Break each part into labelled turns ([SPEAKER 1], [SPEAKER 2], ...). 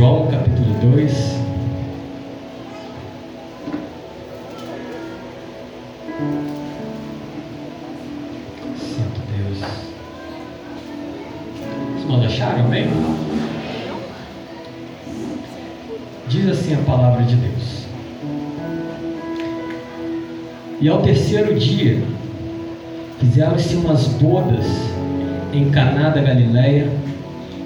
[SPEAKER 1] João capítulo 2. Santo Deus. Os irmãos acharam bem? Diz assim a palavra de Deus. E ao terceiro dia, fizeram-se umas bodas em Caná da Galileia,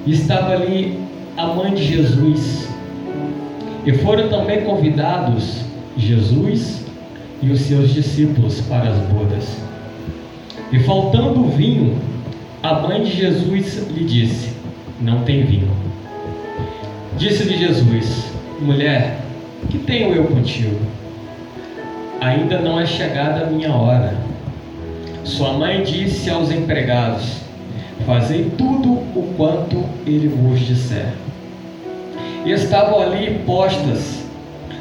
[SPEAKER 1] e estava ali a mãe de Jesus. E foram também convidados Jesus e os seus discípulos para as bodas. E faltando o vinho, a mãe de Jesus lhe disse: Não tem vinho. Disse-lhe Jesus: Mulher, que tenho eu contigo? Ainda não é chegada a minha hora. Sua mãe disse aos empregados: Fazei tudo o quanto ele vos disser. E estavam ali postas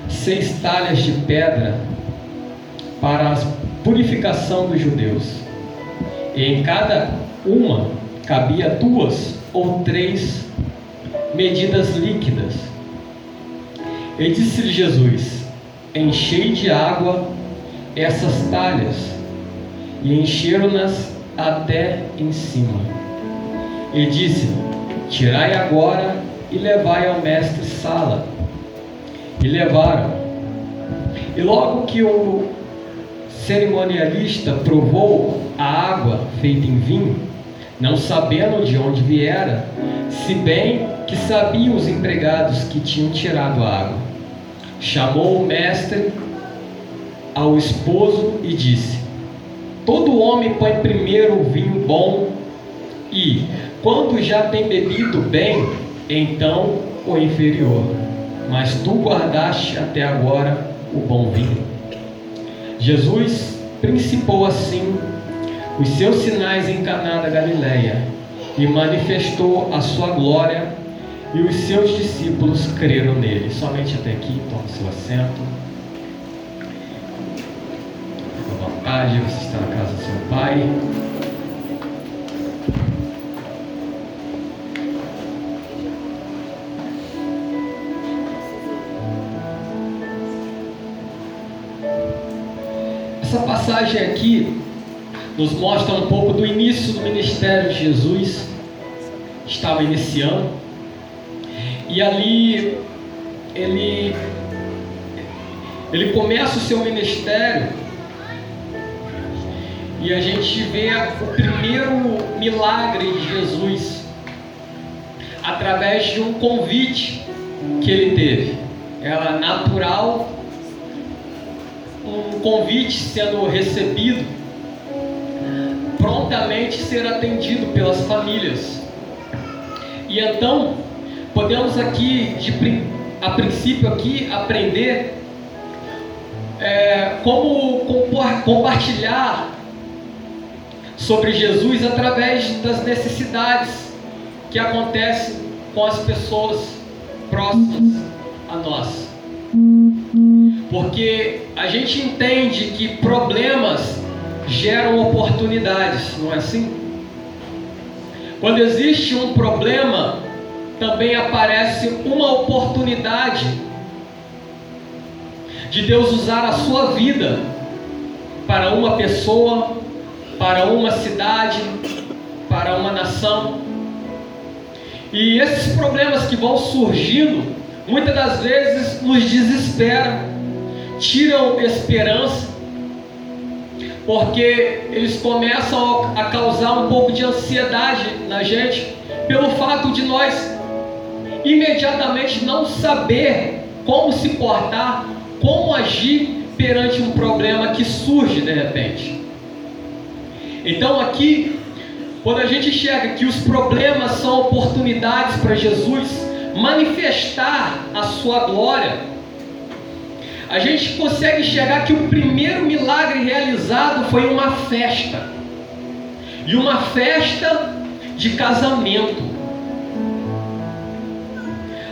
[SPEAKER 1] seis talhas de pedra para a purificação dos judeus. E em cada uma cabia duas ou três medidas líquidas. E disse-lhe Jesus: Enchei de água essas talhas, e encheram-nas até em cima. E disse: Tirai agora e levai ao mestre Sala. E levaram. E logo que o cerimonialista provou a água feita em vinho, não sabendo de onde viera, se bem que sabiam os empregados que tinham tirado a água, chamou o mestre ao esposo e disse: Todo homem põe primeiro o vinho bom e, quando já tem bebido bem, então o inferior. Mas tu guardaste até agora o bom vinho. Jesus principou assim os seus sinais em Caná da Galileia e manifestou a sua glória e os seus discípulos creram nele. Somente até aqui, tome seu assento. Fique à vontade, você está na casa do seu pai. Essa passagem aqui nos mostra um pouco do início do ministério de Jesus. Estava iniciando. E ali ele ele começa o seu ministério e a gente vê o primeiro milagre de Jesus através de um convite que ele teve. Era natural um convite sendo recebido, prontamente ser atendido pelas famílias. E então, podemos aqui, de, a princípio aqui, aprender é, como compartilhar sobre Jesus através das necessidades que acontecem com as pessoas próximas a nós. Porque a gente entende que problemas geram oportunidades, não é assim? Quando existe um problema, também aparece uma oportunidade de Deus usar a sua vida para uma pessoa, para uma cidade, para uma nação. E esses problemas que vão surgindo, muitas das vezes nos desesperam tiram esperança, porque eles começam a causar um pouco de ansiedade na gente, pelo fato de nós imediatamente não saber como se portar, como agir perante um problema que surge de repente. Então aqui, quando a gente enxerga que os problemas são oportunidades para Jesus manifestar a sua glória, a gente consegue enxergar que o primeiro milagre realizado foi uma festa. E uma festa de casamento.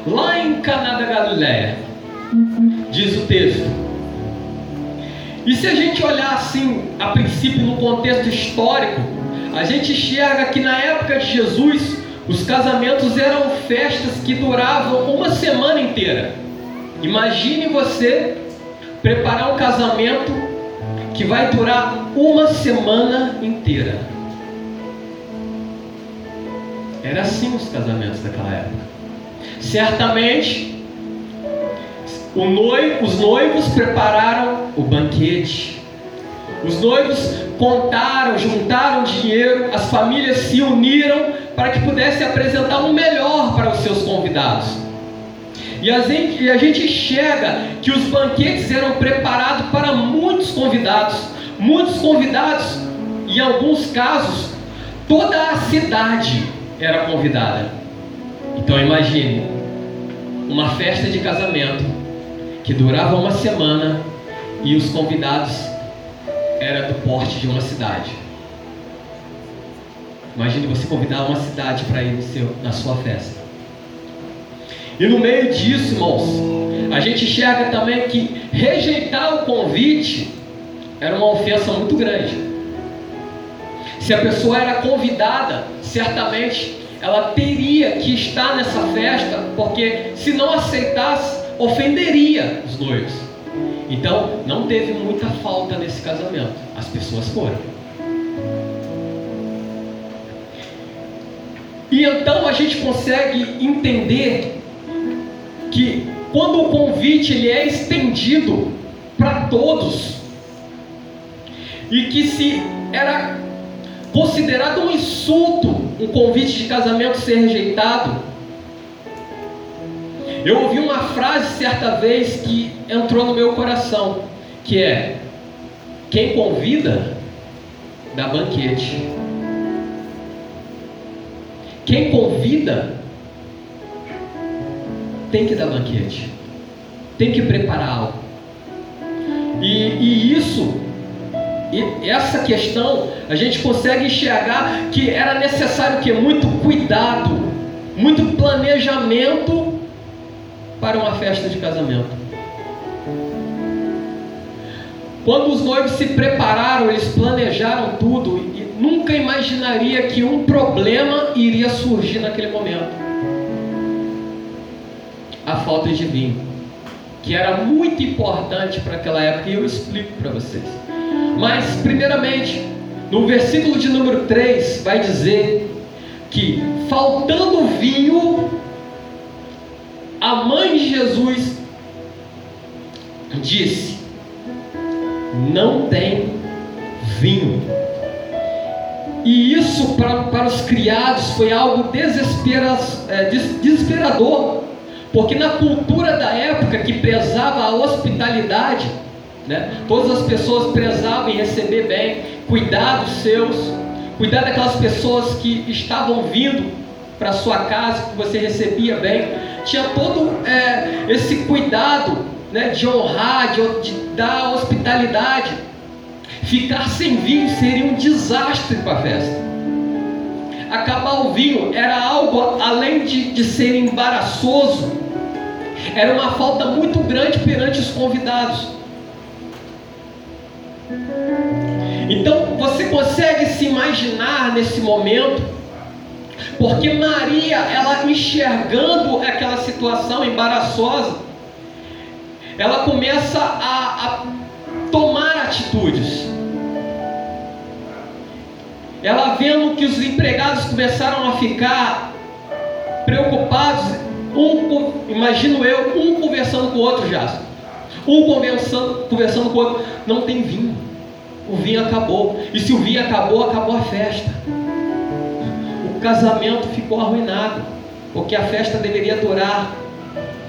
[SPEAKER 1] Lá em Caná da Galiléia, diz o texto. E se a gente olhar assim, a princípio no contexto histórico, a gente enxerga que na época de Jesus, os casamentos eram festas que duravam uma semana inteira. Imagine você preparar um casamento que vai durar uma semana inteira. Era assim os casamentos daquela época. Certamente, noivo, os noivos prepararam o banquete. Os noivos contaram, juntaram dinheiro, as famílias se uniram para que pudessem apresentar o melhor para os seus convidados. E a, gente, e a gente enxerga que os banquetes eram preparados para muitos convidados. Muitos convidados, em alguns casos, toda a cidade era convidada. Então imagine uma festa de casamento que durava uma semana e os convidados eram do porte de uma cidade. Imagine você convidar uma cidade para ir seu, na sua festa. E no meio disso, irmãos, a gente enxerga também que rejeitar o convite era uma ofensa muito grande. Se a pessoa era convidada, certamente ela teria que estar nessa festa, porque se não aceitasse, ofenderia os noivos. Então, não teve muita falta nesse casamento. As pessoas foram. E então a gente consegue entender que quando o convite ele é estendido para todos e que se era considerado um insulto um convite de casamento ser rejeitado. Eu ouvi uma frase certa vez que entrou no meu coração, que é: quem convida dá banquete. Quem convida tem que dar banquete, tem que preparar algo. E, e isso e essa questão a gente consegue enxergar que era necessário que muito cuidado, muito planejamento para uma festa de casamento. Quando os noivos se prepararam, eles planejaram tudo e nunca imaginaria que um problema iria surgir naquele momento. A falta de vinho, que era muito importante para aquela época, e eu explico para vocês. Mas, primeiramente, no versículo de número 3, vai dizer que, faltando vinho, a mãe de Jesus disse: Não tem vinho. E isso para, para os criados foi algo desespera, é, desesperador, porque na cultura da época que prezava a hospitalidade, né? Todas as pessoas prezavam em receber bem, cuidar dos seus, cuidar daquelas pessoas que estavam vindo para sua casa, que você recebia bem. Tinha todo é, esse cuidado né, de honrar, de, de dar hospitalidade. Ficar sem vinho seria um desastre para a festa. Acabar o vinho era algo, além de, de ser embaraçoso, era uma falta muito grande perante os convidados. Então você consegue se imaginar nesse momento, porque Maria, ela enxergando aquela situação embaraçosa, ela começa a, a tomar atitudes. Ela vendo que os empregados começaram a ficar preocupados, um, imagino eu, um conversando com o outro já. Um conversando, conversando com o outro, não tem vinho o vinho acabou. E se o vinho acabou, acabou a festa. O casamento ficou arruinado, porque a festa deveria durar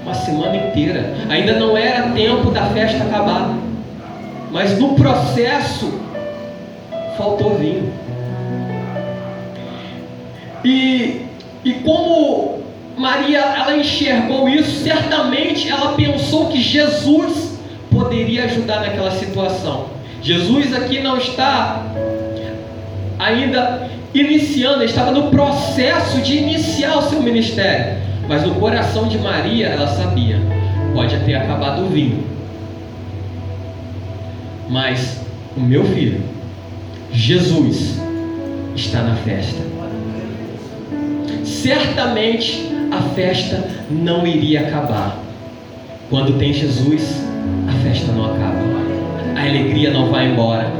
[SPEAKER 1] uma semana inteira. Ainda não era tempo da festa acabar. Mas no processo faltou vinho. E, e como Maria ela enxergou isso, certamente ela pensou que Jesus poderia ajudar naquela situação. Jesus aqui não está ainda iniciando, estava no processo de iniciar o seu ministério. Mas no coração de Maria, ela sabia, pode ter acabado o vinho. Mas o meu filho, Jesus, está na festa. certamente a festa não iria acabar. Quando tem Jesus, a festa não acaba. A alegria não vai embora.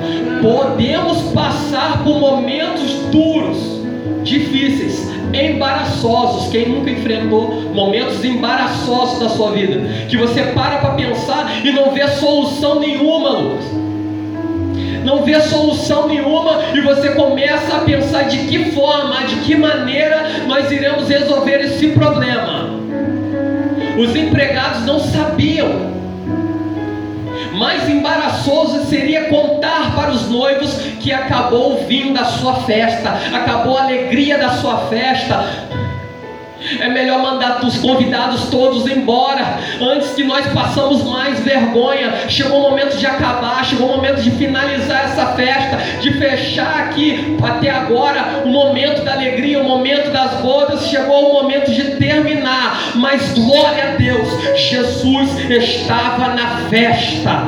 [SPEAKER 1] Podemos passar por momentos duros, difíceis, embaraçosos. Quem nunca enfrentou momentos embaraçosos da sua vida, que você para para pensar e não vê solução nenhuma, Lucas. Não vê solução nenhuma e você começa a pensar de que forma, de que maneira nós iremos resolver esse problema. Os empregados não sabiam mais embaraçoso seria contar para os noivos que acabou o vinho da sua festa, acabou a alegria da sua festa, é melhor mandar os convidados todos embora antes que nós passamos mais vergonha. Chegou o momento de acabar, chegou o momento de finalizar essa festa, de fechar aqui até agora o momento da alegria, o momento das bodas. Chegou o momento de terminar, mas glória a Deus, Jesus estava na festa.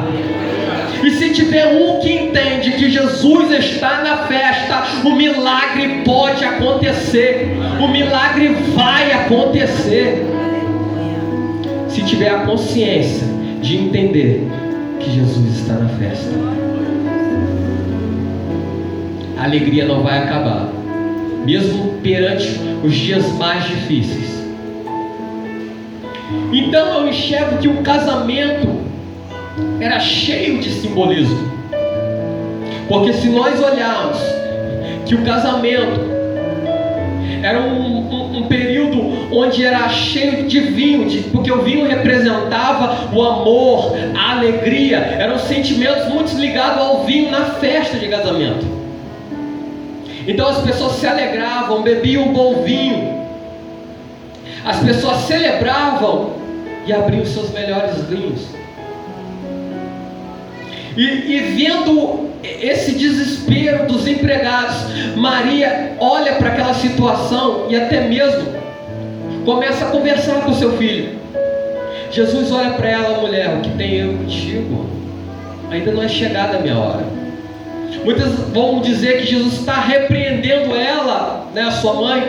[SPEAKER 1] E se tiver um que entende que Jesus está na festa, o milagre pode acontecer. O milagre vai acontecer. Se tiver a consciência de entender que Jesus está na festa. A alegria não vai acabar, mesmo perante os dias mais difíceis. Então eu enxergo que o casamento era cheio de simbolismo. Porque se nós olharmos que o casamento era um, um, um, período onde era cheio de vinho, de, porque o vinho representava o amor, a alegria, eram sentimentos muito ligados ao vinho na festa de casamento. Então as pessoas se alegravam, bebiam um bom vinho, as pessoas celebravam e abriam seus melhores vinhos. E, e vendo esse desespero dos empregados, Maria olha para aquela situação e até mesmo começa a conversar com seu filho. Jesus olha para ela, mulher, o que tem eu contigo? Ainda não é chegada a minha hora. Muitas vão dizer que Jesus está repreendendo ela, né, a sua mãe,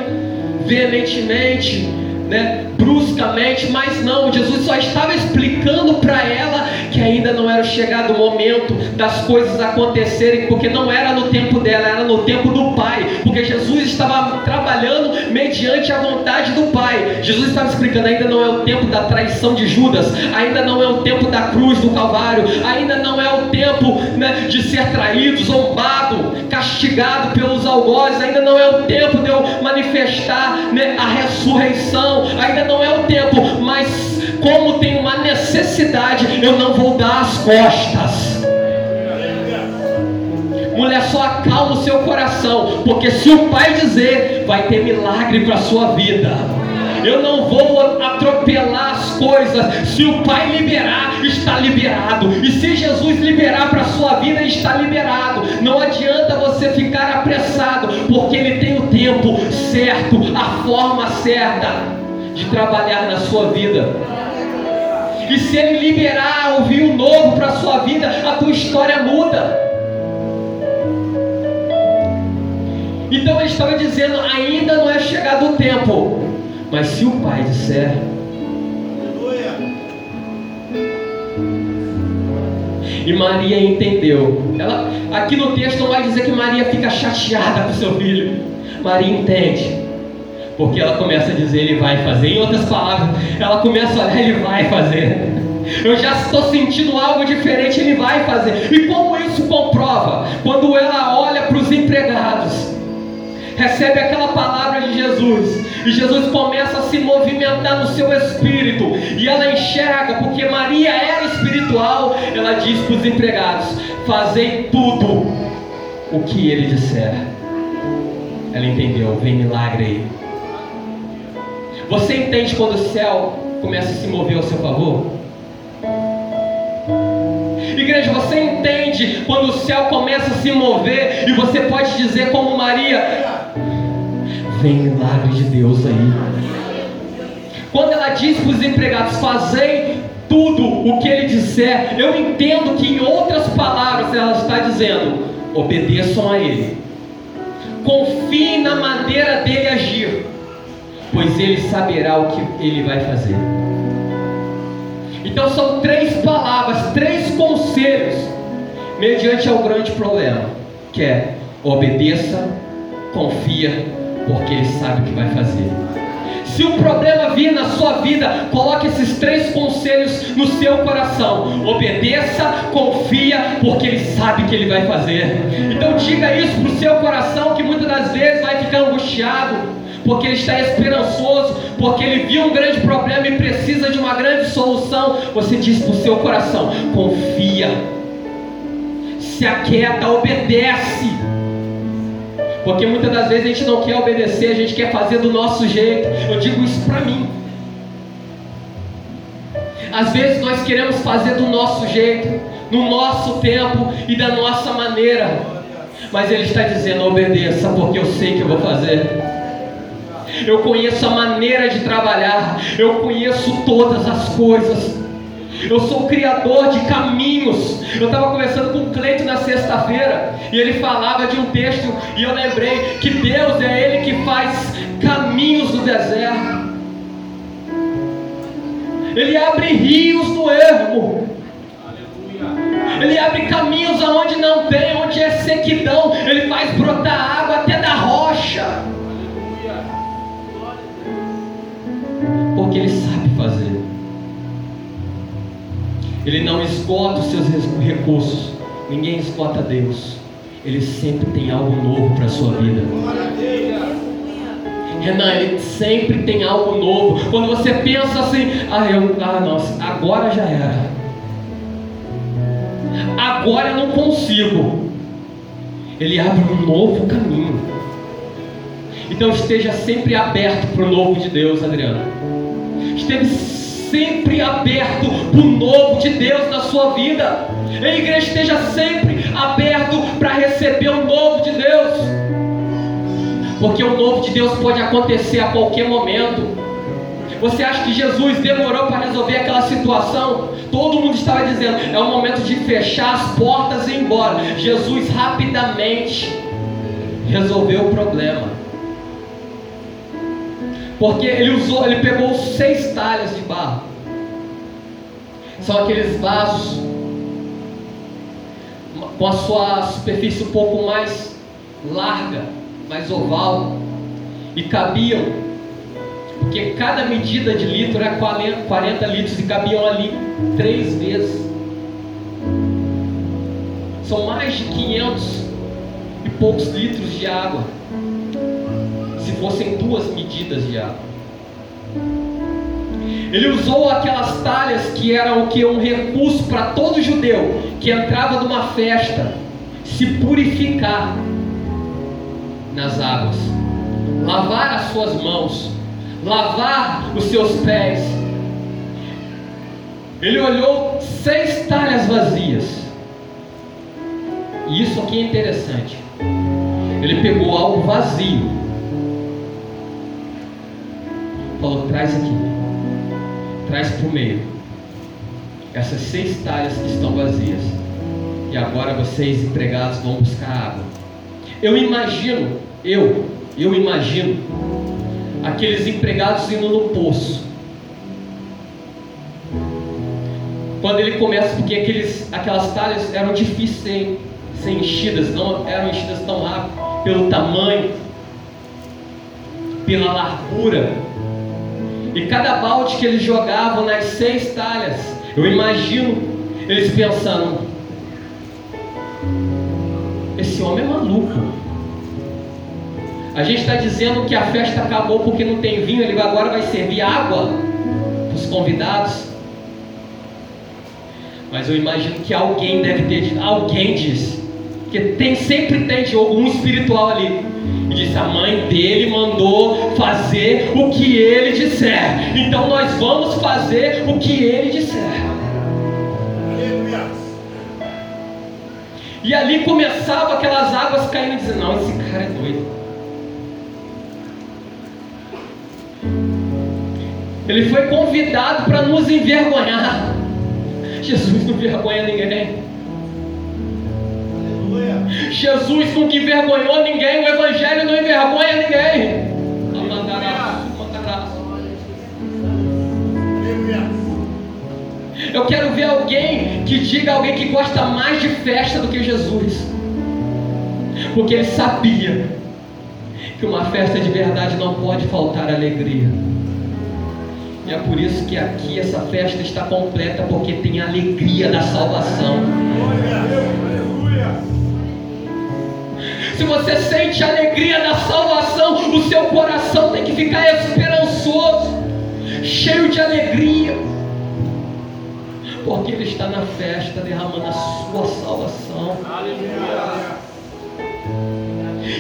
[SPEAKER 1] veementemente, né, bruscamente, mas não, Jesus só estava explicando para ela que ainda não era chegado o momento das coisas acontecerem, porque não era no tempo dela, era no tempo do Pai, porque Jesus estava trabalhando mediante a vontade do Pai. Jesus estava explicando: ainda não é o tempo da traição de Judas, ainda não é o tempo da cruz do Calvário, ainda não é o tempo né, de ser traído, zombado, castigado pelos algozes, ainda não é o tempo de eu manifestar né, a ressurreição, ainda não é o tempo, mas como tem uma necessidade, eu não vou dar as costas. Mulher, só acalma o seu coração, porque se o Pai dizer, vai ter milagre para a sua vida. Eu não vou atropelar as coisas. Se o Pai liberar, está liberado. E se Jesus liberar para a sua vida, está liberado. Não adianta você ficar apressado, porque Ele tem o tempo certo, a forma certa de trabalhar na sua vida. E se Ele liberar o vinho novo para a sua vida, a tua história muda. Então ele estava dizendo: ainda não é chegado o tempo, mas se o Pai disser, E Maria entendeu. Ela, aqui no texto não vai dizer que Maria fica chateada com seu filho. Maria entende. Porque ela começa a dizer, ele vai fazer. Em outras palavras, ela começa a olhar, ele vai fazer. Eu já estou sentindo algo diferente, ele vai fazer. E como isso comprova? Quando ela olha recebe aquela palavra de Jesus, e Jesus começa a se movimentar no seu espírito, e ela enxerga, porque Maria era espiritual, ela diz para os empregados: Fazei tudo o que ele disser. Ela entendeu, vem milagre aí. Você entende quando o céu começa a se mover ao seu favor? Igreja, você entende quando o céu começa a se mover e você pode dizer, como Maria: Vem milagre de Deus aí. Quando ela diz para os empregados: Fazei tudo o que ele disser, eu entendo que, em outras palavras, ela está dizendo: Obedeçam a ele, confie na maneira dele agir. pois ele saberá o que ele vai fazer. Então são três palavras, três conselhos, mediante ao grande problema, que é obedeça, confia, porque ele sabe o que vai fazer. Se um problema vir na sua vida, coloque esses três conselhos no seu coração. Obedeça, confia, porque ele sabe que ele vai fazer. Então diga isso para o seu coração que muitas das vezes vai ficar angustiado, porque ele está esperançoso, porque ele viu um grande problema e precisa de uma grande solução. Você diz para o seu coração: confia, se aquieta, obedece. Porque muitas das vezes a gente não quer obedecer, a gente quer fazer do nosso jeito. Eu digo isso para mim. Às vezes nós queremos fazer do nosso jeito, no nosso tempo e da nossa maneira. Mas Ele está dizendo: obedeça, porque eu sei que eu vou fazer. Eu conheço a maneira de trabalhar, eu conheço todas as coisas. Eu sou criador de caminhos. Eu estava conversando com o Cleito na sexta-feira e ele falava de um texto e eu lembrei que Deus é Ele que faz caminhos no deserto. Ele abre rios no ermo. Ele abre caminhos aonde não tem, onde é sequidão. Ele faz brotar água até da rocha. Porque Ele sabe Ele não esgota os seus recursos. Ninguém esgota Deus. Ele sempre tem algo novo para a sua vida. Renan, ele sempre tem algo novo. Quando você pensa assim, ah, eu, ah, nossa, agora já era. Agora eu não consigo. Ele abre um novo caminho. Então esteja sempre aberto para o novo de Deus, Adriano. Esteja sempre aberto para o novo de Deus na sua vida. A igreja esteja sempre aberto para receber o novo de Deus. Porque o novo de Deus pode acontecer a qualquer momento. Você acha que Jesus demorou para resolver aquela situação? Todo mundo estava dizendo, é o momento de fechar as portas e ir embora. Jesus rapidamente resolveu o problema. Porque ele usou, ele pegou seis talhas de barro. São aqueles vasos com a sua superfície um pouco mais larga, mais oval, e cabiam, porque cada medida de litro era 40 litros e cabiam ali três vezes. São mais de 500 e poucos litros de água fossem duas medidas de água. Ele usou aquelas talhas que eram o que um recurso para todo judeu que entrava numa festa se purificar nas águas, lavar as suas mãos, lavar os seus pés. Ele olhou seis talhas vazias. E isso aqui é interessante. Ele pegou algo vazio falou: traz aqui, traz para o meio. Essas seis talhas que estão vazias. E agora vocês, empregados, vão buscar água. Eu imagino, eu, eu imagino, aqueles empregados indo no poço. Quando ele começa, porque aqueles, aquelas talhas eram difíceis de ser, ser enchidas, não eram enchidas tão rápido, pelo tamanho, pela largura e cada balde que eles jogavam nas seis talhas, eu imagino eles pensando: esse homem é maluco. A gente está dizendo que a festa acabou porque não tem vinho, ele agora vai servir água para os convidados. Mas eu imagino que alguém deve ter, alguém disse, porque tem, sempre tem de algum espiritual ali e disse: A mãe dele mandou fazer o que ele disser. Então nós vamos fazer o que ele disser. E ali começava aquelas águas caindo e dizendo: Não, esse cara é doido. Ele foi convidado para nos envergonhar. Jesus não envergonha ninguém. Jesus nunca envergonhou ninguém, o Evangelho não envergonha ninguém. Eu quero ver alguém que diga alguém que gosta mais de festa do que Jesus. Porque ele sabia que uma festa de verdade não pode faltar alegria. E é por isso que aqui essa festa está completa, porque tem a alegria da salvação. Glória se você sente a alegria da salvação, o seu coração tem que ficar esperançoso, cheio de alegria, porque Ele está na festa derramando a sua salvação.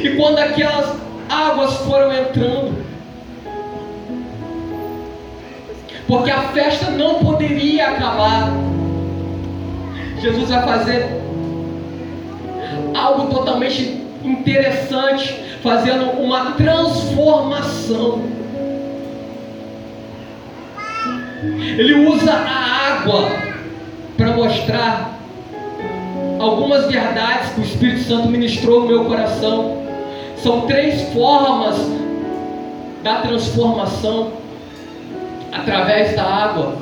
[SPEAKER 1] E quando aquelas águas foram entrando, porque a festa não poderia acabar. Jesus vai fazer algo totalmente interessante, fazendo uma transformação. Ele usa a água para mostrar algumas verdades que o Espírito Santo ministrou no meu coração. São três formas da transformação através da água.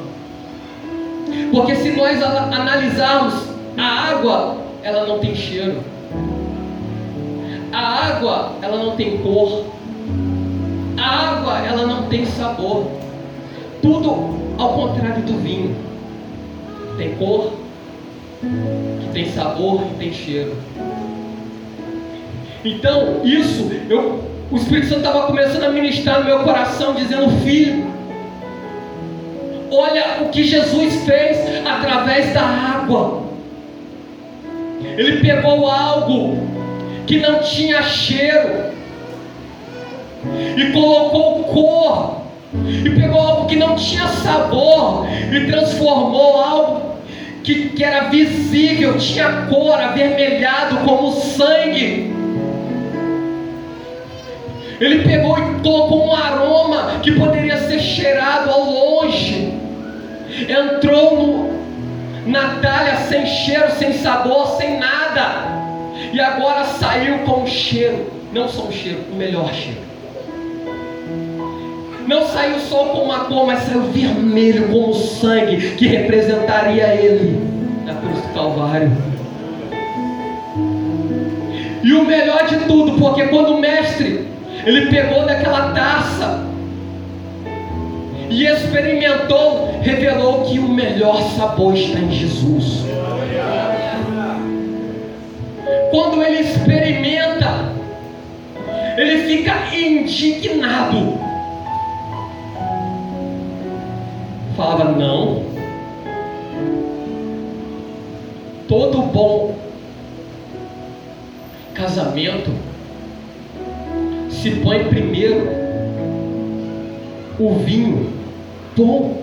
[SPEAKER 1] Porque se nós analisarmos a água, ela não tem cheiro. A água, ela não tem cor. A água, ela não tem sabor. Tudo ao contrário do vinho. Tem cor, que tem sabor e tem cheiro. Então, isso, eu, o Espírito Santo estava começando a ministrar no meu coração, dizendo: Filho, Olha o que Jesus fez através da água. Ele pegou algo que não tinha cheiro e colocou cor, e pegou algo que não tinha sabor e transformou algo que, que era visível, tinha cor, avermelhado como sangue. Ele pegou e colocou um aroma que poderia ser cheirado ao longe entrou no, na talha sem cheiro, sem sabor, sem nada, e agora saiu com um cheiro, não só um cheiro, o melhor cheiro. Não saiu só com uma cor, mas saiu vermelho como sangue que representaria ele na cruz do Calvário. E o melhor de tudo, porque quando o mestre ele pegou daquela taça e experimentou, revelou que o melhor sabor está em Jesus. Quando ele experimenta, ele fica indignado. Falava, não. Todo bom casamento se põe primeiro o vinho bom.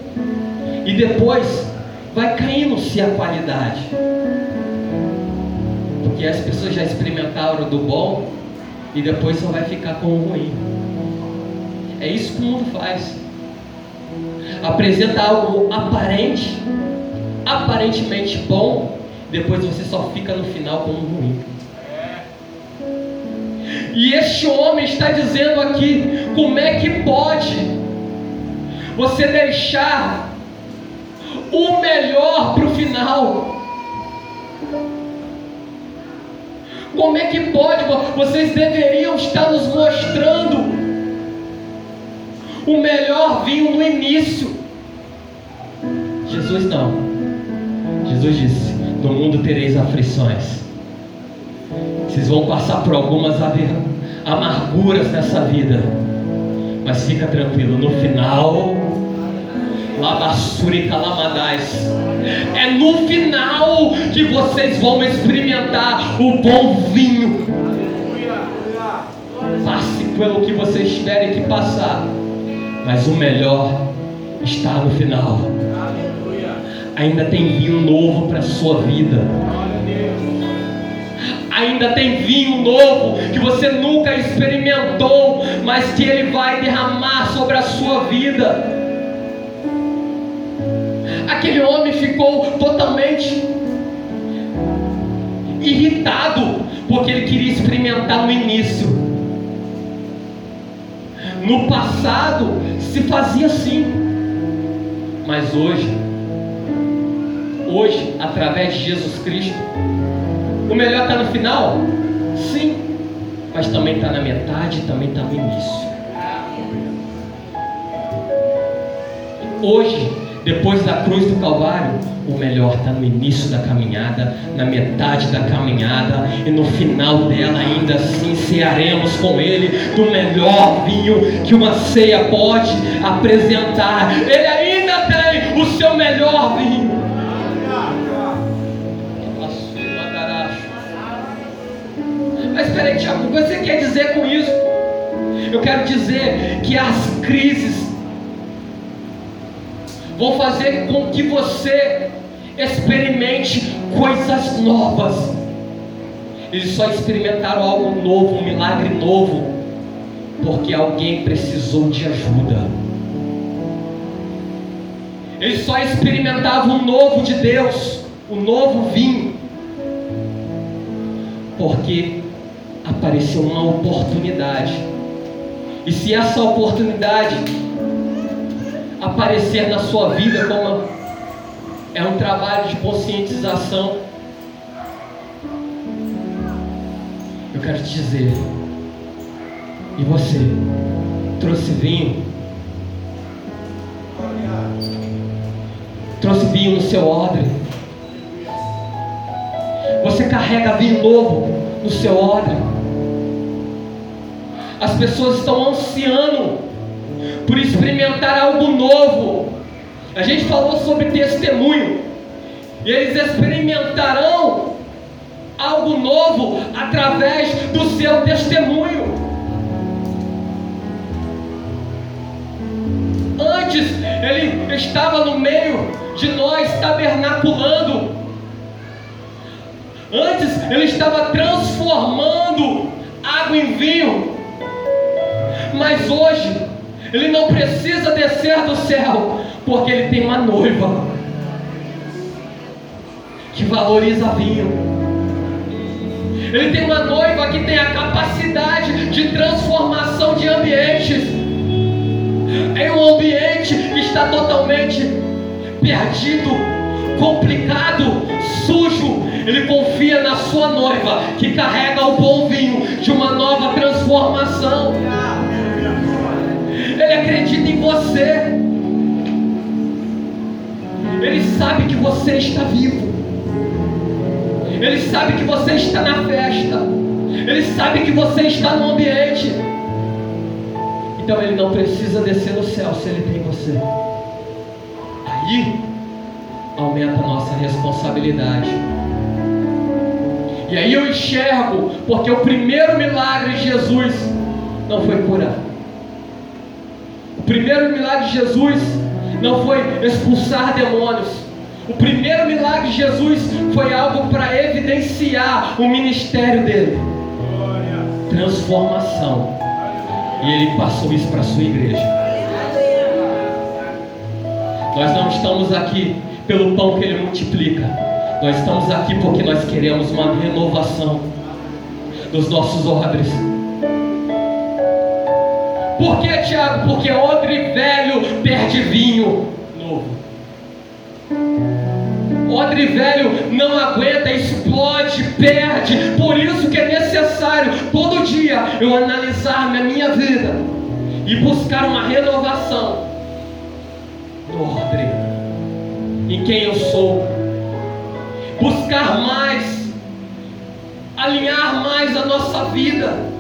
[SPEAKER 1] E depois vai caindo-se a qualidade. Porque as pessoas já experimentaram do bom e depois só vai ficar com o ruim. É isso que o mundo faz. Apresenta algo aparente, aparentemente bom, depois você só fica no final com o ruim. E este homem está dizendo aqui: como é que pode você deixar o melhor para o final. Como é que pode? Vocês deveriam estar nos mostrando o melhor vinho no início. Jesus não. Jesus disse: No mundo tereis aflições. Vocês vão passar por algumas amarguras nessa vida. Mas fica tranquilo, no final Labassuri Calamadais. É no final que vocês vão experimentar o bom vinho. Passe pelo que vocês tiverem que passar, mas o melhor está no final. Ainda tem vinho novo para a sua vida. Ainda tem vinho novo que você nunca experimentou, mas que Ele vai derramar sobre a sua vida aquele homem ficou totalmente irritado, porque ele queria experimentar no início. No passado se fazia assim, mas hoje hoje através de Jesus Cristo. O melhor está no final? Sim, mas também está na metade, também está no início. Hoje, depois da cruz do Calvário, o melhor está no início da caminhada, na metade da caminhada e no final dela, ainda assim cearemos com Ele do melhor vinho que uma ceia pode apresentar. Ele ainda tem o seu melhor vinho. Mas peraí, Tiago, o que você quer dizer com isso? Eu quero dizer que as crises vão fazer com que você experimente coisas novas. Eles só experimentaram algo novo, um milagre novo, porque alguém precisou de ajuda. Eles só experimentavam o novo de Deus, o novo vinho, porque apareceu uma oportunidade. E se essa oportunidade aparecer na sua vida como é um trabalho de conscientização. Eu quero te dizer, e você trouxe vinho? Trouxe vinho no seu odre? Você carrega vinho novo no seu odre? As pessoas estão ansiando por experimentar algo novo. A gente falou sobre testemunho, e eles experimentarão algo novo através do seu testemunho. Antes ele estava no meio de nós tabernaculando. Antes ele estava transformando água em vinho. Mas hoje ele não precisa descer do céu, porque ele tem uma noiva que valoriza vinho. Ele tem uma noiva que tem a capacidade de transformação de ambientes. Em um ambiente que está totalmente perdido, complicado, sujo, ele confia na sua noiva que carrega o bom vinho de uma nova transformação. Acredita em você. Ele sabe que você está vivo. Ele sabe que você está na festa. Ele sabe que você está no ambiente. Então ele não precisa descer no céu se ele tem você. Aí aumenta a nossa responsabilidade. E aí eu enxergo, porque o primeiro milagre de Jesus não foi curar. O primeiro milagre de Jesus não foi expulsar demônios. O primeiro milagre de Jesus foi algo para evidenciar o ministério dele transformação. E ele passou isso para a sua igreja. Nós não estamos aqui pelo pão que ele multiplica. Nós estamos aqui porque nós queremos uma renovação dos nossos ordens por que, Tiago? Porque odre velho perde vinho novo. Odre velho não aguenta, explode, perde. Por isso que é necessário todo dia eu analisar a minha vida e buscar uma renovação do odre em quem eu sou. Buscar mais, alinhar mais a nossa vida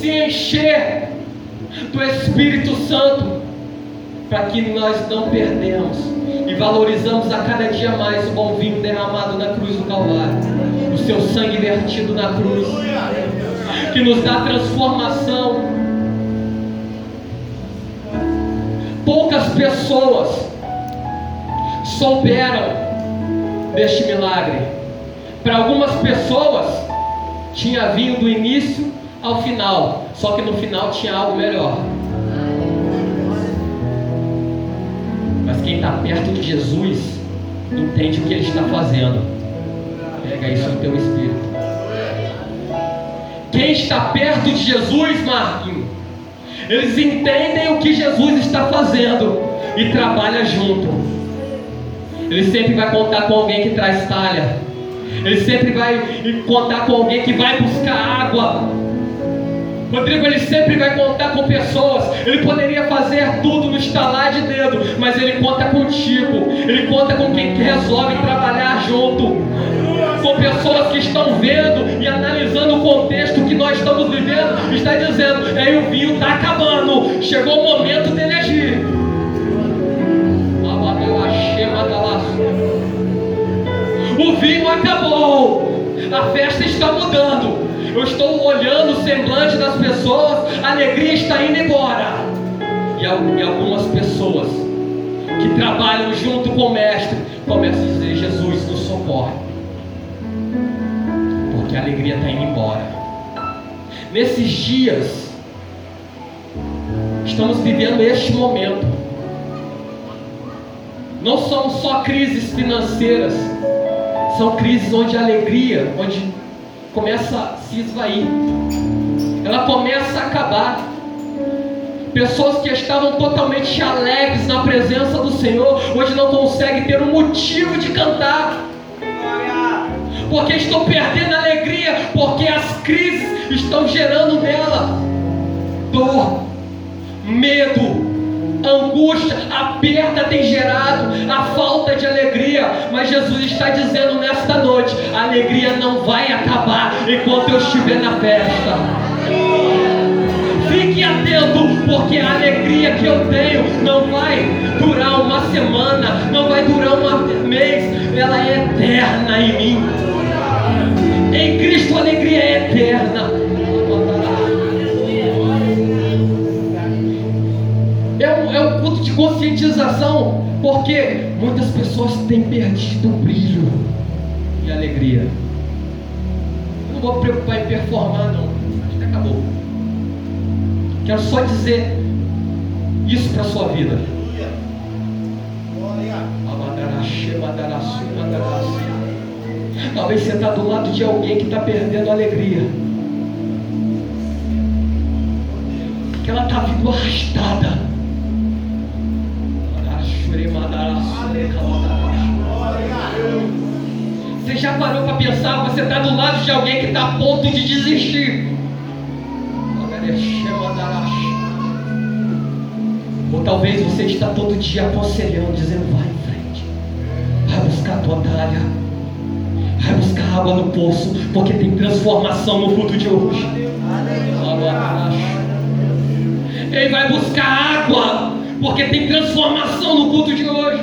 [SPEAKER 1] se encher do Espírito Santo, para que nós não perdemos e valorizamos a cada dia mais o bom vinho derramado na cruz do Calvário, o seu sangue vertido na cruz, que nos dá transformação. Poucas pessoas souberam deste milagre. Para algumas pessoas, tinha vindo do início ao final. Só que no final tinha algo melhor. Mas quem está perto de Jesus entende o que ele está fazendo. Pega isso no teu espírito. Quem está perto de Jesus, Marquinhos, eles entendem o que Jesus está fazendo e trabalha junto. Ele sempre vai contar com alguém que traz talha. Ele sempre vai contar com alguém que vai buscar água. Rodrigo, ele sempre vai contar com pessoas. Ele poderia fazer tudo no estalar de dedo, mas ele conta contigo. Ele conta com quem resolve trabalhar junto. Com pessoas que estão vendo e analisando o contexto que nós estamos vivendo, está dizendo: é o vinho está acabando, chegou o momento dele agir. O vinho acabou. A festa está mudando. Eu estou olhando o semblante das pessoas, a alegria está indo embora. E algumas pessoas que trabalham junto com o Mestre começam a dizer: Jesus, nos socorre. Porque a alegria está indo embora. Nesses dias, estamos vivendo este momento. Não são só crises financeiras, são crises onde a alegria, onde começa a se esvair, ela começa a acabar. Pessoas que estavam totalmente alegres na presença do Senhor, hoje não conseguem ter um motivo de cantar, porque estão perdendo a alegria, porque as crises estão gerando nela dor, medo, angústia, a perda tem gerado, a falta de alegria. Mas Jesus está dizendo nesta noite: a alegria não vai acabar enquanto eu estiver na festa. Fique atento, porque a alegria que eu tenho não vai durar uma semana, não vai durar um mês, ela é eterna em mim. Em Cristo a alegria é eterna. Conscientização, porque muitas pessoas têm perdido o brilho e a alegria. Eu não vou me preocupar em performar, não. Acho que acabou. Quero só dizer isso para a sua vida. Talvez você está do lado de alguém que está perdendo a alegria. Que ela está vindo arrastada você já parou para pensar? Você está do lado de alguém que está a ponto de desistir. Ou talvez você está todo dia aconselhando, dizendo: vai em frente, vai buscar a tua talha, vai buscar água no poço, porque tem transformação no culto de hoje. Ele vai buscar água porque tem transformação no culto de hoje.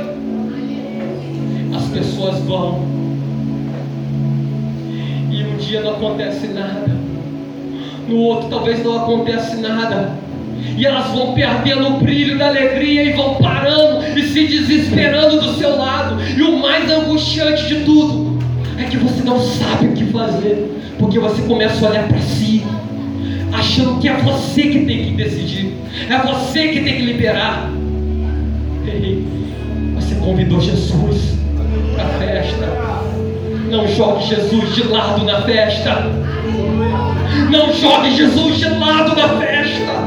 [SPEAKER 1] As pessoas vão, e um dia não acontece nada, no outro talvez não acontece nada, e elas vão perdendo o brilho da alegria e vão parando e se desesperando do seu lado, e o mais angustiante de tudo é que você não sabe o que fazer, porque você começa a olhar para si achando que é você que tem que decidir, é você que tem que liberar. Você convidou Jesus para a festa. Não jogue Jesus de lado na festa. Não jogue Jesus de lado na festa.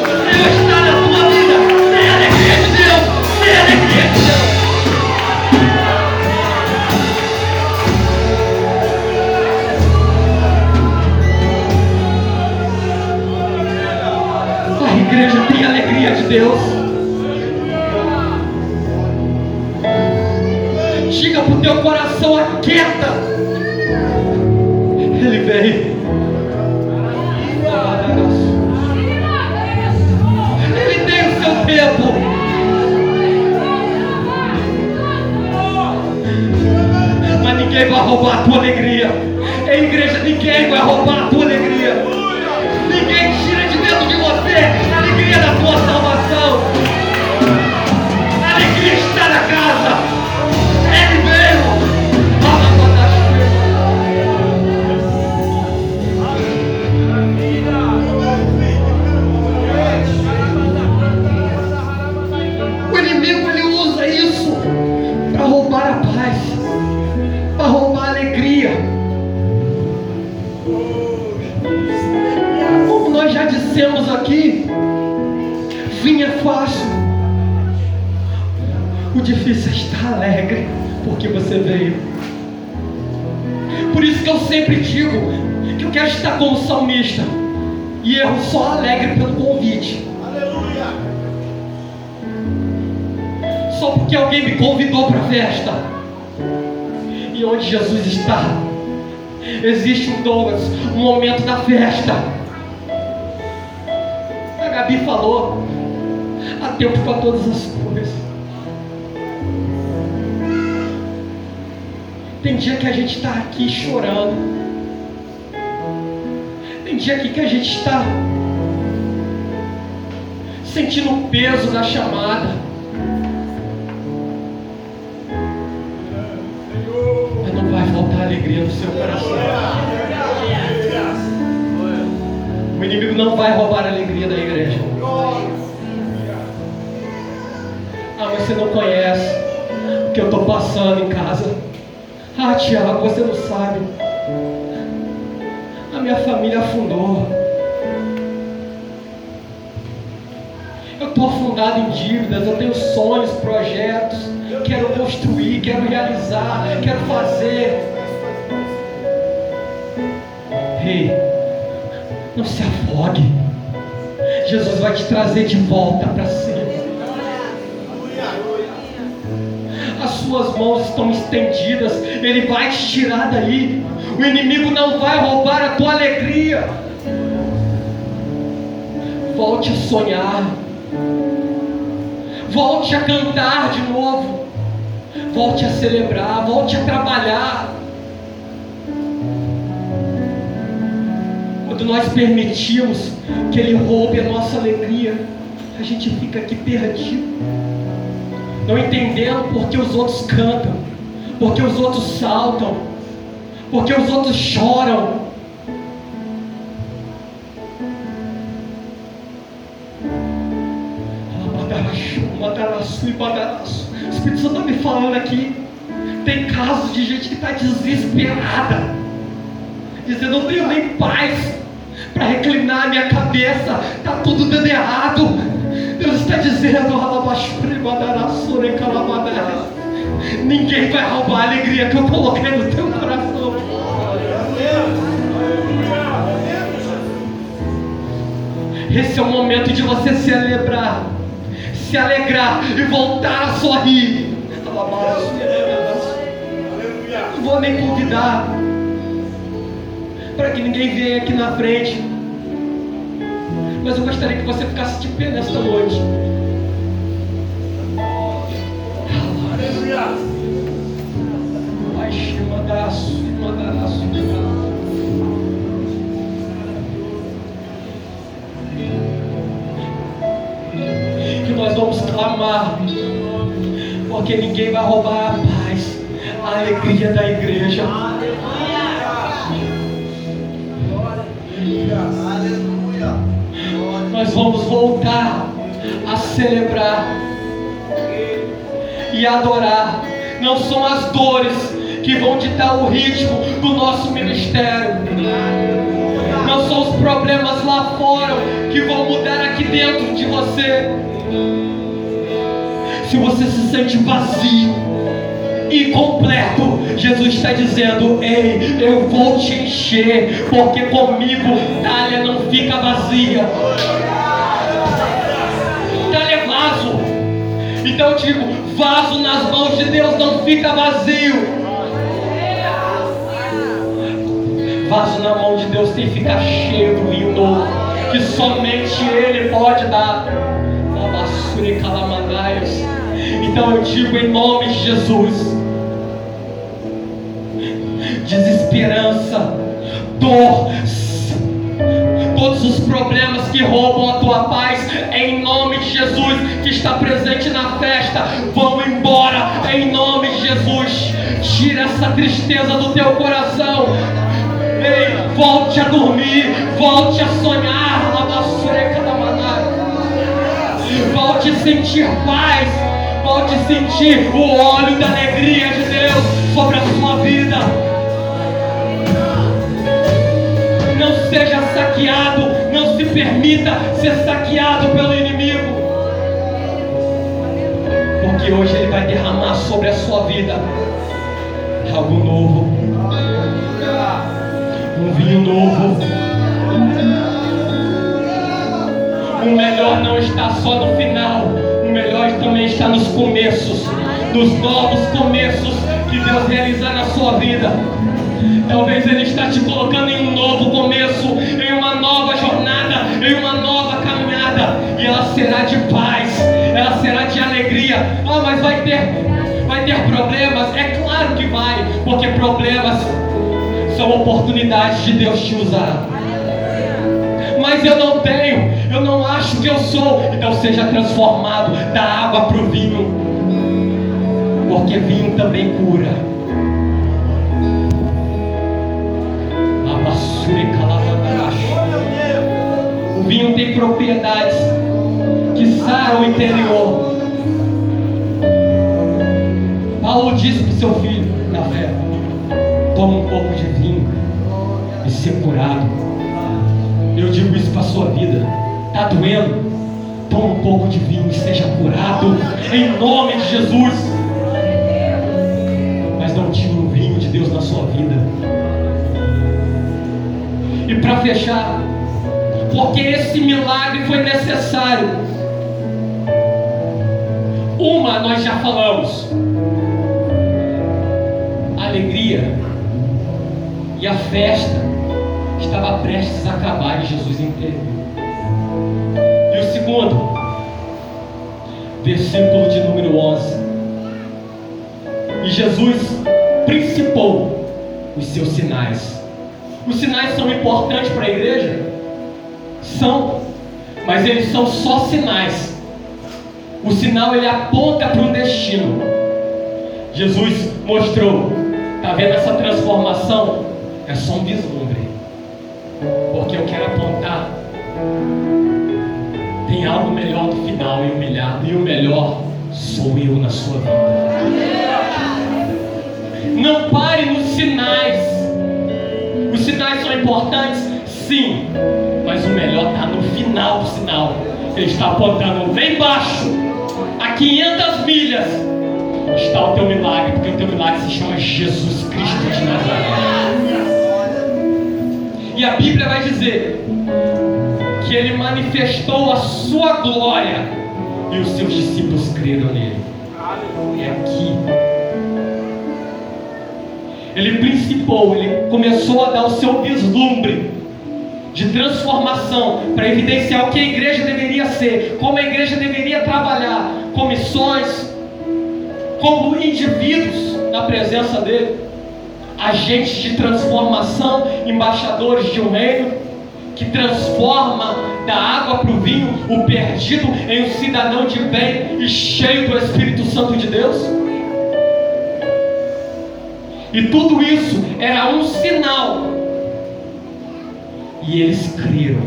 [SPEAKER 1] alegria no seu coração. O inimigo não vai roubar a alegria da igreja. Ah, você não conhece o que eu estou passando em casa. Ah, Tiago, você não sabe. A minha família afundou. Eu estou afundado em dívidas, eu tenho sonhos, projetos, quero construir, quero realizar, quero fazer. Não se afogue. Jesus vai te trazer de volta para cima. As suas mãos estão estendidas. Ele vai te tirar daí. O inimigo não vai roubar a tua alegria. Volte a sonhar. Volte a cantar de novo. Volte a celebrar. Volte a trabalhar. Quando nós permitimos que Ele roube a nossa alegria, a gente fica aqui perdido, não entendendo porque os outros cantam, porque os outros saltam, porque os outros choram. O Espírito Santo está me falando aqui. Tem casos de gente que está desesperada, dizendo: não tenho nem paz, para reclinar minha cabeça, está tudo dando errado. Deus está dizendo, ninguém vai roubar a alegria que eu coloquei no teu coração. Esse é o momento de você celebrar, se alegrar e voltar a sorrir. Não vou nem convidar para que ninguém venha aqui na frente. Mas eu gostaria que você ficasse de pé nesta noite. Que nós vamos clamar, porque ninguém vai roubar a paz, a alegria da igreja. Nós vamos voltar a celebrar e adorar. Não são as dores que vão ditar o ritmo do nosso ministério. Não são os problemas lá fora que vão mudar aqui dentro de você. Se você se sente vazio, incompleto, Jesus está dizendo: Ei, eu vou te encher, porque comigo talha não fica vazia. Então eu digo: vaso nas mãos de Deus não fica vazio. vaso na mão de Deus tem que ficar cheio do vinho novo, que somente Ele pode dar. Então eu digo em nome de Jesus: desesperança, dor, todos os problemas que roubam a tua paz, em nome de Jesus, que está presente na festa, vão embora, em nome de Jesus. Tira essa tristeza do teu coração. Ei, volte a dormir, volte a sonhar, volte a sentir paz, volte a sentir o óleo da alegria de Deus sobre a sua vida. Seja saqueado, não se permita ser saqueado pelo inimigo. Porque hoje ele vai derramar sobre a sua vida algo novo. Um vinho novo. O melhor não está só no final, o melhor também está nos começos, nos novos começos que Deus realizar na sua vida. Talvez Ele está te colocando em um novo começo, em uma nova jornada, em uma nova caminhada, e ela será de paz, ela será de alegria. Ah, mas vai ter, vai ter problemas? É claro que vai, porque problemas são oportunidades de Deus te usar. Mas eu não tenho, eu não acho que eu sou, então seja transformado da água para o vinho, porque vinho também cura. Vinho tem propriedades que saram o interior. Paulo disse para o seu filho, na fé, toma um pouco de vinho e ser curado. Eu digo isso para a sua vida. Está doendo? Toma um pouco de vinho e seja curado. Em nome de Jesus. Mas não tire o vinho de Deus na sua vida. E para fechar, porque esse milagre foi necessário. Uma nós já falamos. A alegria e a festa estava prestes a acabar e Jesus interviu. E o segundo, versículo de número 11. E Jesus principou os seus sinais os sinais são importantes para a igreja? São, mas eles são só sinais. O sinal ele aponta para um destino. Jesus mostrou, está vendo essa transformação? É só um vislumbre, porque eu quero apontar. Tem algo melhor no final e e o melhor sou eu na sua vida. Não pare nos sinais sinais são importantes? Sim, mas o melhor está no final do sinal. Ele está apontando bem baixo, a 500 milhas, está o teu milagre, porque o teu milagre se chama Jesus Cristo de Nazaré. E a Bíblia vai dizer que ele manifestou a sua glória e os seus discípulos creram nele. É aqui ele principou, ele começou a dar o seu vislumbre de transformação para evidenciar o que a igreja deveria ser, como a igreja deveria trabalhar, com missões, como indivíduos na presença dele, agentes de transformação, embaixadores de um reino que transforma da água para o vinho o perdido em um cidadão de bem e cheio do Espírito Santo de Deus. E tudo isso era um sinal. E eles creram,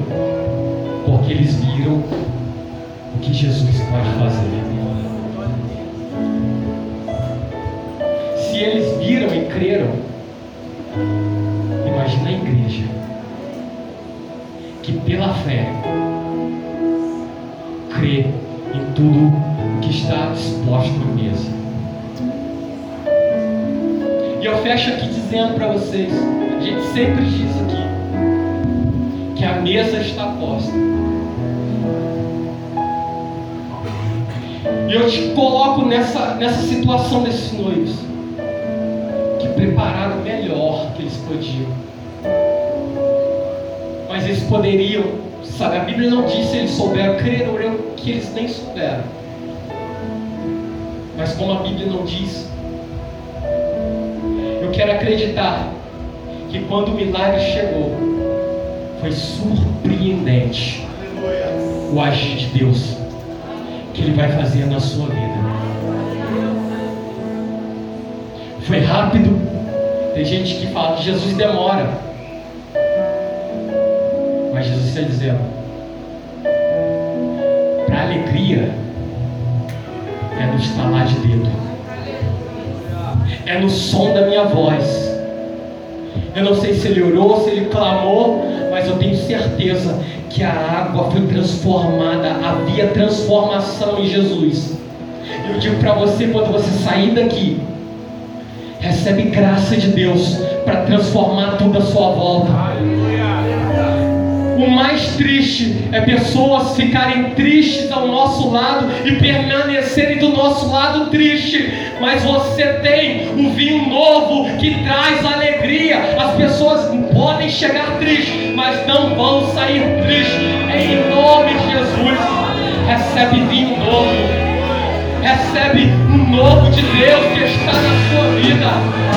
[SPEAKER 1] porque eles viram o que Jesus pode fazer. Se eles viram e creram, imagina a igreja que pela fé crê em tudo o que está exposto na mesa. E eu fecho aqui dizendo para vocês: a gente sempre diz mesa está posta. E eu te coloco nessa, nessa situação desses noivos que prepararam o melhor que eles podiam. Mas eles poderiam, sabe? A Bíblia não diz se eles souberam, creram que eles nem souberam. Mas como a Bíblia não diz, eu quero acreditar que quando o milagre chegou, foi surpreendente o agir de Deus que Ele vai fazer na sua vida. Foi rápido. Tem gente que fala que Jesus demora. Mas Jesus está dizendo: para alegria é no estalar de dedo, é no som da minha voz. Eu não sei se ele orou, se ele clamou, mas eu tenho certeza que a água foi transformada, havia transformação em Jesus. Eu digo para você, quando você sair daqui, recebe graça de Deus para transformar tudo à sua volta. O mais triste é pessoas ficarem tristes ao nosso lado e permanecerem do nosso lado triste. Mas você tem o vinho novo que traz alegria. As pessoas podem chegar tristes, mas não vão sair tristes. Em nome de Jesus, recebe vinho novo. Recebe um novo de Deus que está na sua vida.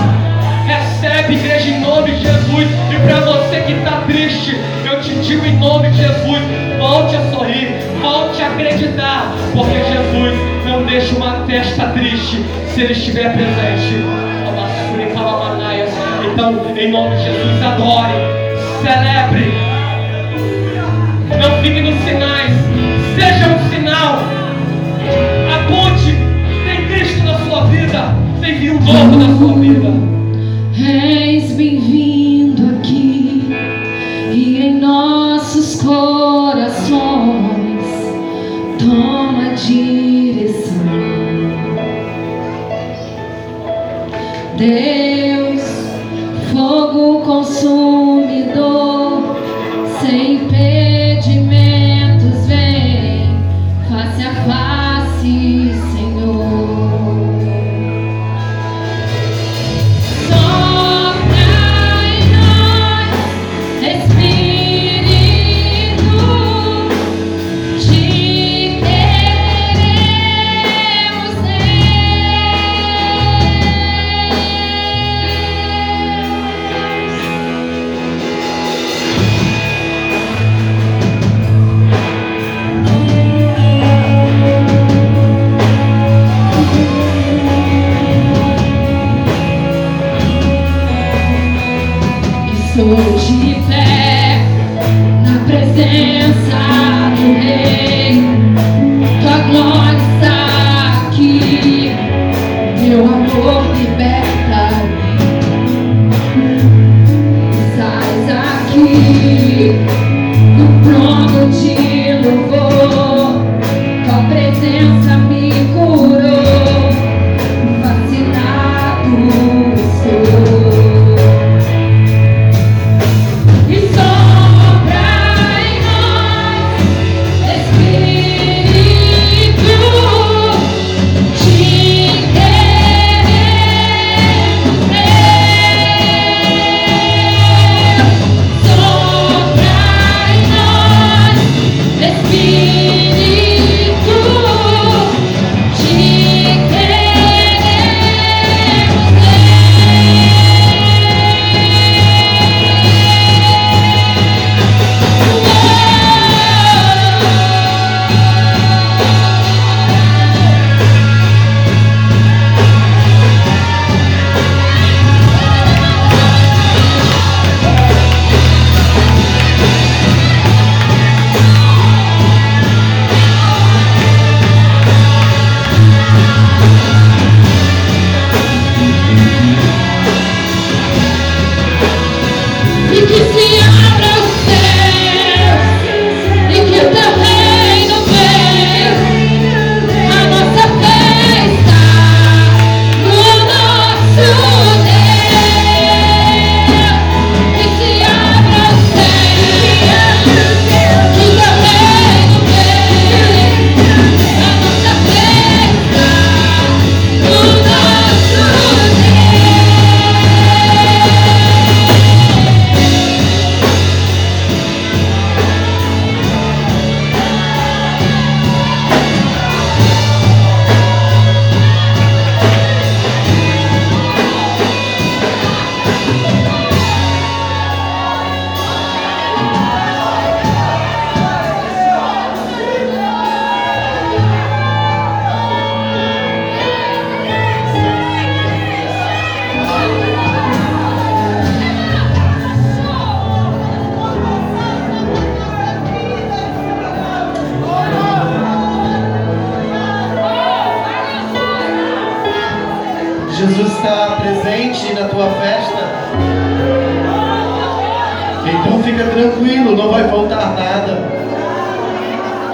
[SPEAKER 1] Recebe, igreja, em nome de Jesus. E para você que está triste, em nome de Jesus: volte a sorrir, volte a acreditar, porque Jesus não deixa uma festa triste se Ele estiver presente. Então, em nome de Jesus, adore, celebre. Não fique nos sinais, seja um sinal. Aponte, tem Cristo na sua vida, tem vinho novo na sua vida.
[SPEAKER 2] Direção. Deus,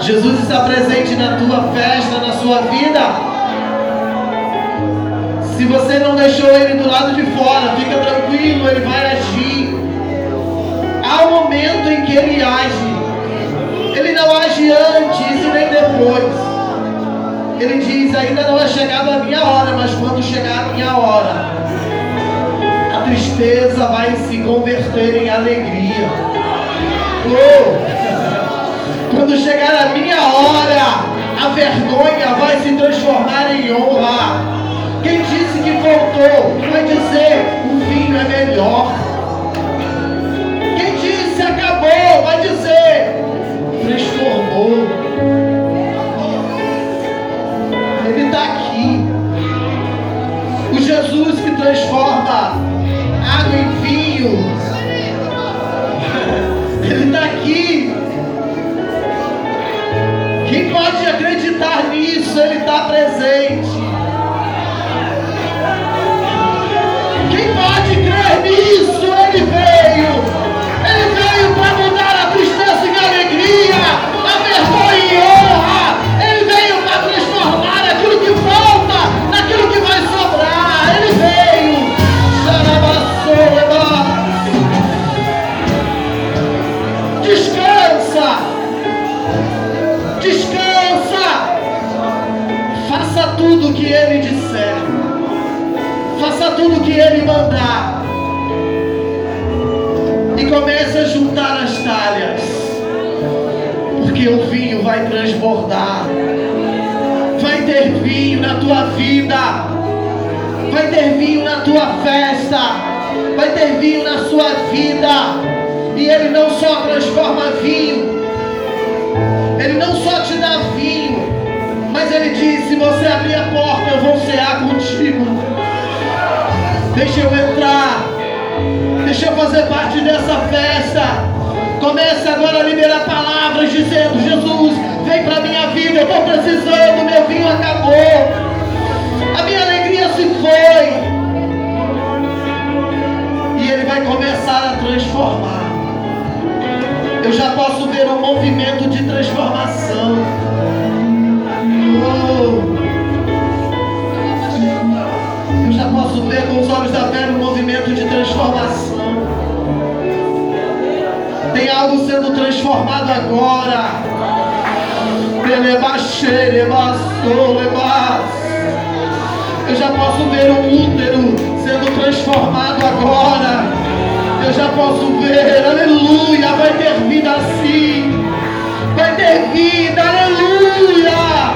[SPEAKER 3] Jesus está presente na tua festa, na sua vida. Se você não deixou ele do lado de fora, fica tranquilo, ele vai agir. Há um momento em que ele age. Ele não age antes e nem depois. Ele diz: Ainda não é chegado a minha hora, mas quando chegar a minha hora, a tristeza vai se converter em alegria. Vergonha vai se transformar em honra. Quem disse que voltou vai dizer: o vinho é melhor. Tudo que Ele mandar. E comece a juntar as talhas. Porque o vinho vai transbordar. Vai ter vinho na tua vida. Vai ter vinho na tua festa. Vai ter vinho na sua vida. E Ele não só transforma vinho. Ele não só te dá vinho. Mas Ele diz: se você abrir a porta, eu vou cear contigo. Deixa eu entrar. Deixa eu fazer parte dessa festa. Comece agora a liberar palavras dizendo: Jesus, vem para minha vida. Eu estou precisando. Meu vinho acabou. A minha alegria se foi. E Ele vai começar a transformar. Eu já posso ver um movimento de transformação. Oh. Posso ver com os olhos da fé um movimento de transformação. Tem algo sendo transformado agora. Eu já posso ver um útero sendo transformado agora. Eu já posso ver, aleluia, vai ter vida assim. Vai ter vida, aleluia. Aleluia.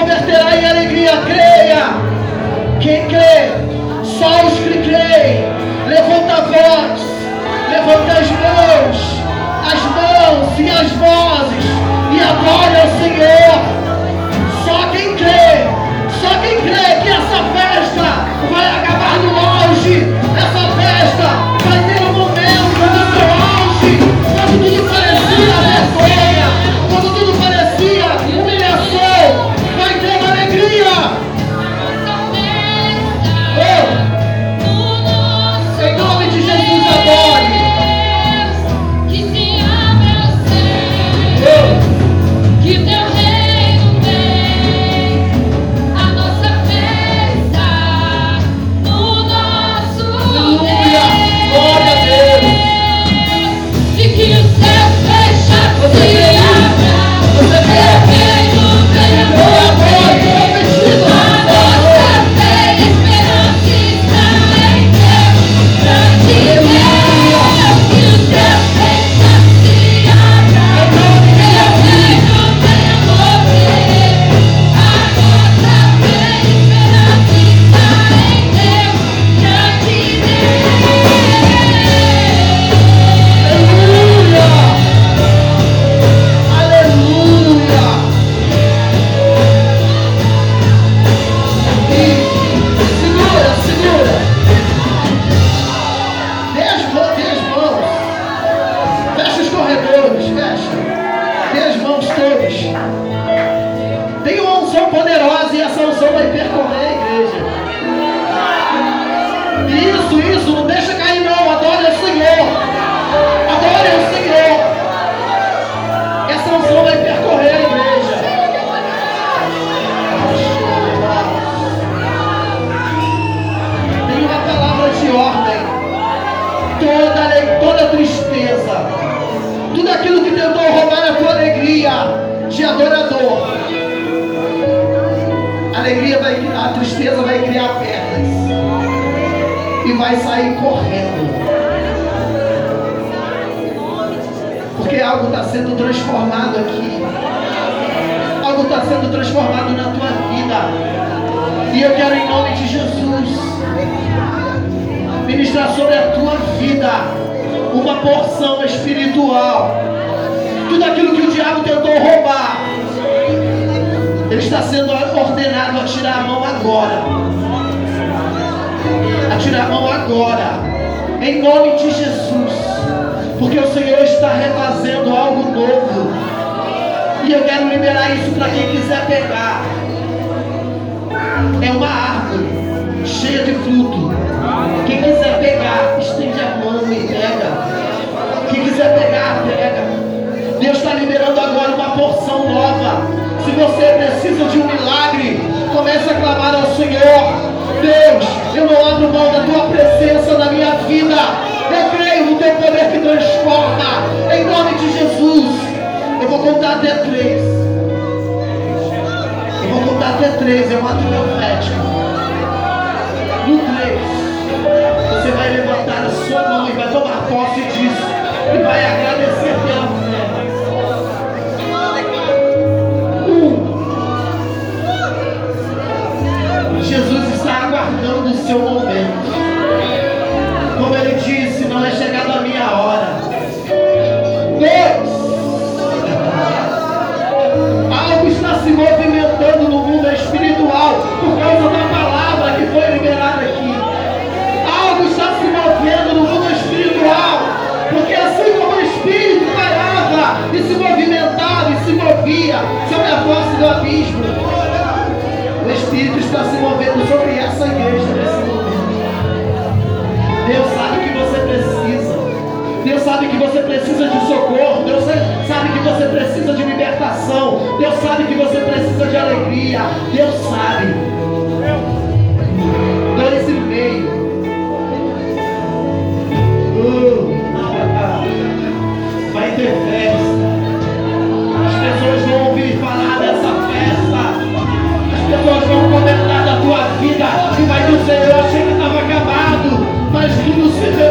[SPEAKER 3] Converterá em alegria, creia. Quem crê? Só os que creem. Levanta a voz. Levanta as mãos. As mãos e as vozes. Aquilo que tentou roubar a tua alegria de adorador. A alegria vai, a tristeza vai criar pernas e vai sair correndo. Porque algo está sendo transformado aqui. Algo está sendo transformado na tua vida. E eu quero em nome de Jesus ministrar sobre a tua vida uma porção espiritual. Tudo aquilo que o diabo tentou roubar, ele está sendo ordenado a tirar a mão agora. A tirar a mão agora. Em nome de Jesus. Porque o Senhor está refazendo algo novo. E eu quero liberar isso para quem quiser pegar. É uma árvore cheia de fruto. Quem quiser pegar, estende a mão e pega. Quem quiser pegar, pega. Deus está liberando agora uma porção nova. Se você precisa de um milagre, comece a clamar ao Senhor. Deus, eu não abro mão da tua presença na minha vida. Eu creio no teu poder que transforma. Em nome de Jesus. Eu vou contar até três. Eu vou contar até três. É um ato profético. No três você vai levantar a sua mão e vai tomar posse disso. E vai agradecer still precisa de socorro. Deus sabe que você precisa de libertação. Deus sabe que você precisa de alegria. Deus sabe. Dois e meio. Uh vai ter festa. As pessoas vão ouvir falar dessa festa. As pessoas vão comentar da tua vida e vai dizer, eu achei que estava acabado, mas tudo se renovou.